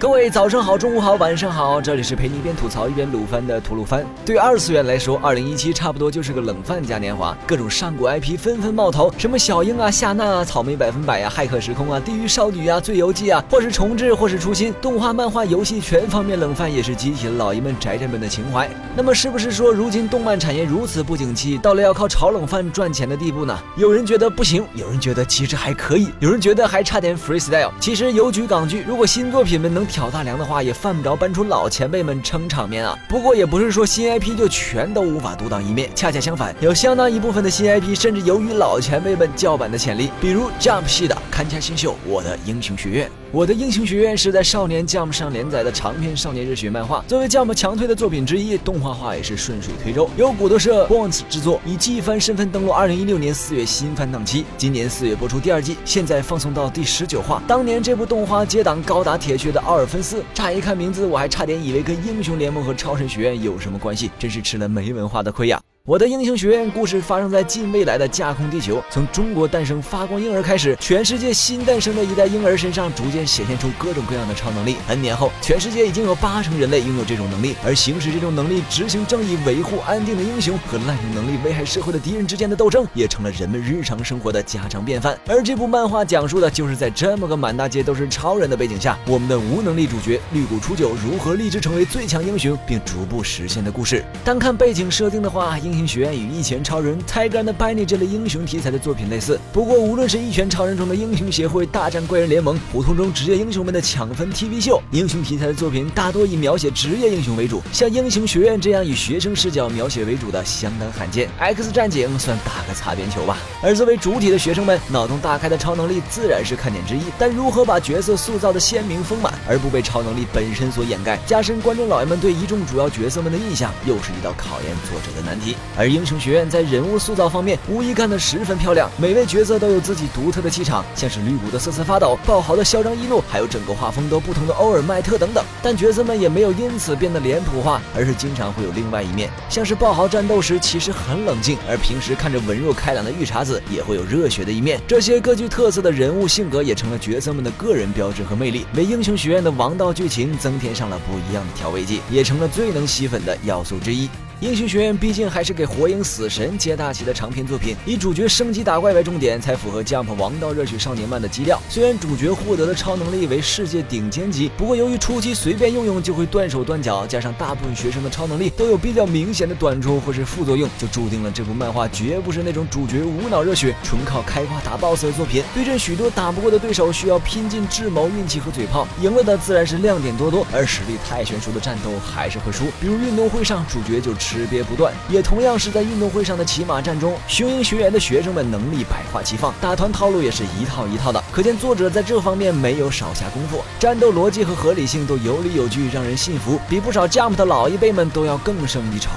各位早上好，中午好，晚上好，这里是陪你一边吐槽一边撸番的吐鲁番。对二次元来说，二零一七差不多就是个冷饭嘉年华，各种上古 IP 纷纷冒头，什么小樱啊、夏娜啊、草莓百分百呀、骇客时空啊、地狱少女啊、醉游记啊，或是重置，或是出新，动画、漫画、游戏全方面冷饭也是激起了老爷们宅宅们的情怀。那么是不是说，如今动漫产业如此不景气，到了要靠炒冷饭赚钱的地步呢？有人觉得不行，有人觉得其实还可以，有人觉得还差点 freestyle。其实邮局港剧，如果新作品们能挑大梁的话，也犯不着搬出老前辈们撑场面啊。不过也不是说新 IP 就全都无法独当一面，恰恰相反，有相当一部分的新 IP 甚至由于老前辈们叫板的潜力。比如 Jump 系的看家新秀《我的英雄学院》，《我的英雄学院》是在少年 Jump 上连载的长篇少年热血漫画，作为 Jump 强推的作品之一，动画化也是顺水推舟，由古德社 Bones 制作，以季番身份登陆2016年4月新番档期，今年4月播出第二季，现在放送到第十九话。当年这部动画接档高达铁血的奥尔芬斯，乍一看名字，我还差点以为跟英雄联盟和超神学院有什么关系，真是吃了没文化的亏呀！我的英雄学院故事发生在近未来的架空地球，从中国诞生发光婴儿开始，全世界新诞生的一代婴儿身上逐渐显现出各种各样的超能力。N 年后，全世界已经有八成人类拥有这种能力，而行使这种能力执行正义、维护安定的英雄和滥用能力危害社会的敌人之间的斗争，也成了人们日常生活的家常便饭。而这部漫画讲述的就是在这么个满大街都是超人的背景下，我们的无能力主角绿谷初九如何立志成为最强英雄，并逐步实现的故事。单看背景设定的话，英。英雄学院与一拳超人、Tiger and Bunny 这类英雄题材的作品类似，不过无论是一拳超人中的英雄协会大战怪人联盟，普通中职业英雄们的抢分 TV 秀，英雄题材的作品大多以描写职业英雄为主，像英雄学院这样以学生视角描写为主的相当罕见。X 战警算打个擦边球吧。而作为主体的学生们，脑洞大开的超能力自然是看点之一，但如何把角色塑造的鲜明丰满，而不被超能力本身所掩盖，加深观众老爷们对一众主要角色们的印象，又是一道考验作者的难题。而英雄学院在人物塑造方面无疑干得十分漂亮，每位角色都有自己独特的气场，像是绿谷的瑟瑟发抖，爆豪的嚣张易怒，还有整个画风都不同的欧尔麦特等等。但角色们也没有因此变得脸谱化，而是经常会有另外一面，像是爆豪战斗时其实很冷静，而平时看着文弱开朗的御茶子也会有热血的一面。这些各具特色的人物性格也成了角色们的个人标志和魅力，为英雄学院的王道剧情增添上了不一样的调味剂，也成了最能吸粉的要素之一。英雄学院毕竟还是给火影、死神接大旗的长篇作品，以主角升级打怪为重点，才符合 Jump 王道热血少年漫的基调。虽然主角获得的超能力为世界顶尖级，不过由于初期随便用用就会断手断脚，加上大部分学生的超能力都有比较明显的短处或是副作用，就注定了这部漫画绝不是那种主角无脑热血、纯靠开挂打 BOSS 的作品。对阵许多打不过的对手，需要拼尽智谋、运气和嘴炮，赢了的自然是亮点多多，而实力太悬殊的战斗还是会输。比如运动会上，主角就。识别不断，也同样是在运动会上的骑马战中，雄鹰学员的学生们能力百花齐放，打团套路也是一套一套的，可见作者在这方面没有少下功夫，战斗逻辑和合理性都有理有据，让人信服，比不少 Jump 的老一辈们都要更胜一筹。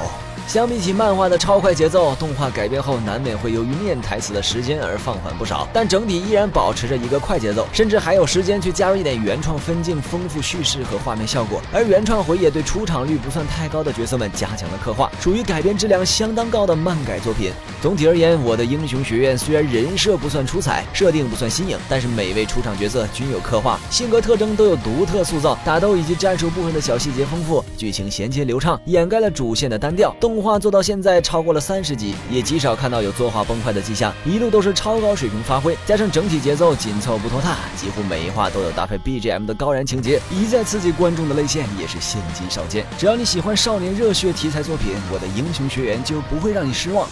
相比起漫画的超快节奏，动画改编后难免会由于念台词的时间而放缓不少，但整体依然保持着一个快节奏，甚至还有时间去加入一点原创分镜，丰富叙事和画面效果。而原创回也对出场率不算太高的角色们加强了刻画，属于改编质量相当高的漫改作品。总体而言，我的英雄学院虽然人设不算出彩，设定不算新颖，但是每位出场角色均有刻画，性格特征都有独特塑造，打斗以及战术部分的小细节丰富，剧情衔接流畅，掩盖了主线的单调。动动画做到现在超过了三十集，也极少看到有作画崩坏的迹象，一路都是超高水平发挥，加上整体节奏紧凑不拖沓，几乎每一话都有搭配 BGM 的高燃情节，一再刺激观众的泪腺，也是现今少见。只要你喜欢少年热血题材作品，我的英雄学员就不会让你失望。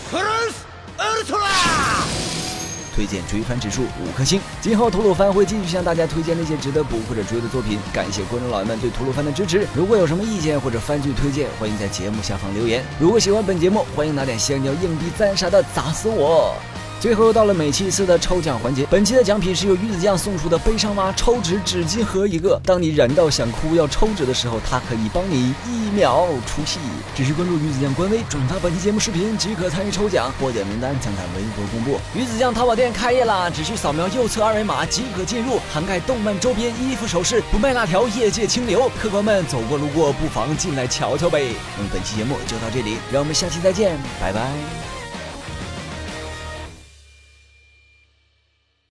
推荐追番指数五颗星。今后吐鲁番会继续向大家推荐那些值得补或者追的作品。感谢观众老爷们对吐鲁番的支持。如果有什么意见或者番剧推荐，欢迎在节目下方留言。如果喜欢本节目，欢迎拿点香蕉、硬币、赞啥的砸死我。最后又到了每期一次的抽奖环节，本期的奖品是由鱼子酱送出的悲伤蛙抽纸纸巾盒一个。当你燃到想哭要抽纸的时候，它可以帮你一秒出戏。只需关注鱼子酱官微，转发本期节目视频即可参与抽奖，获奖名单将在微博公布。鱼子酱淘宝店开业啦，只需扫描右侧二维码即可进入，涵盖动漫周边、衣服、首饰，不卖辣条，业界清流。客官们走过路过不妨进来瞧瞧呗。那么本期节目就到这里，让我们下期再见，拜拜。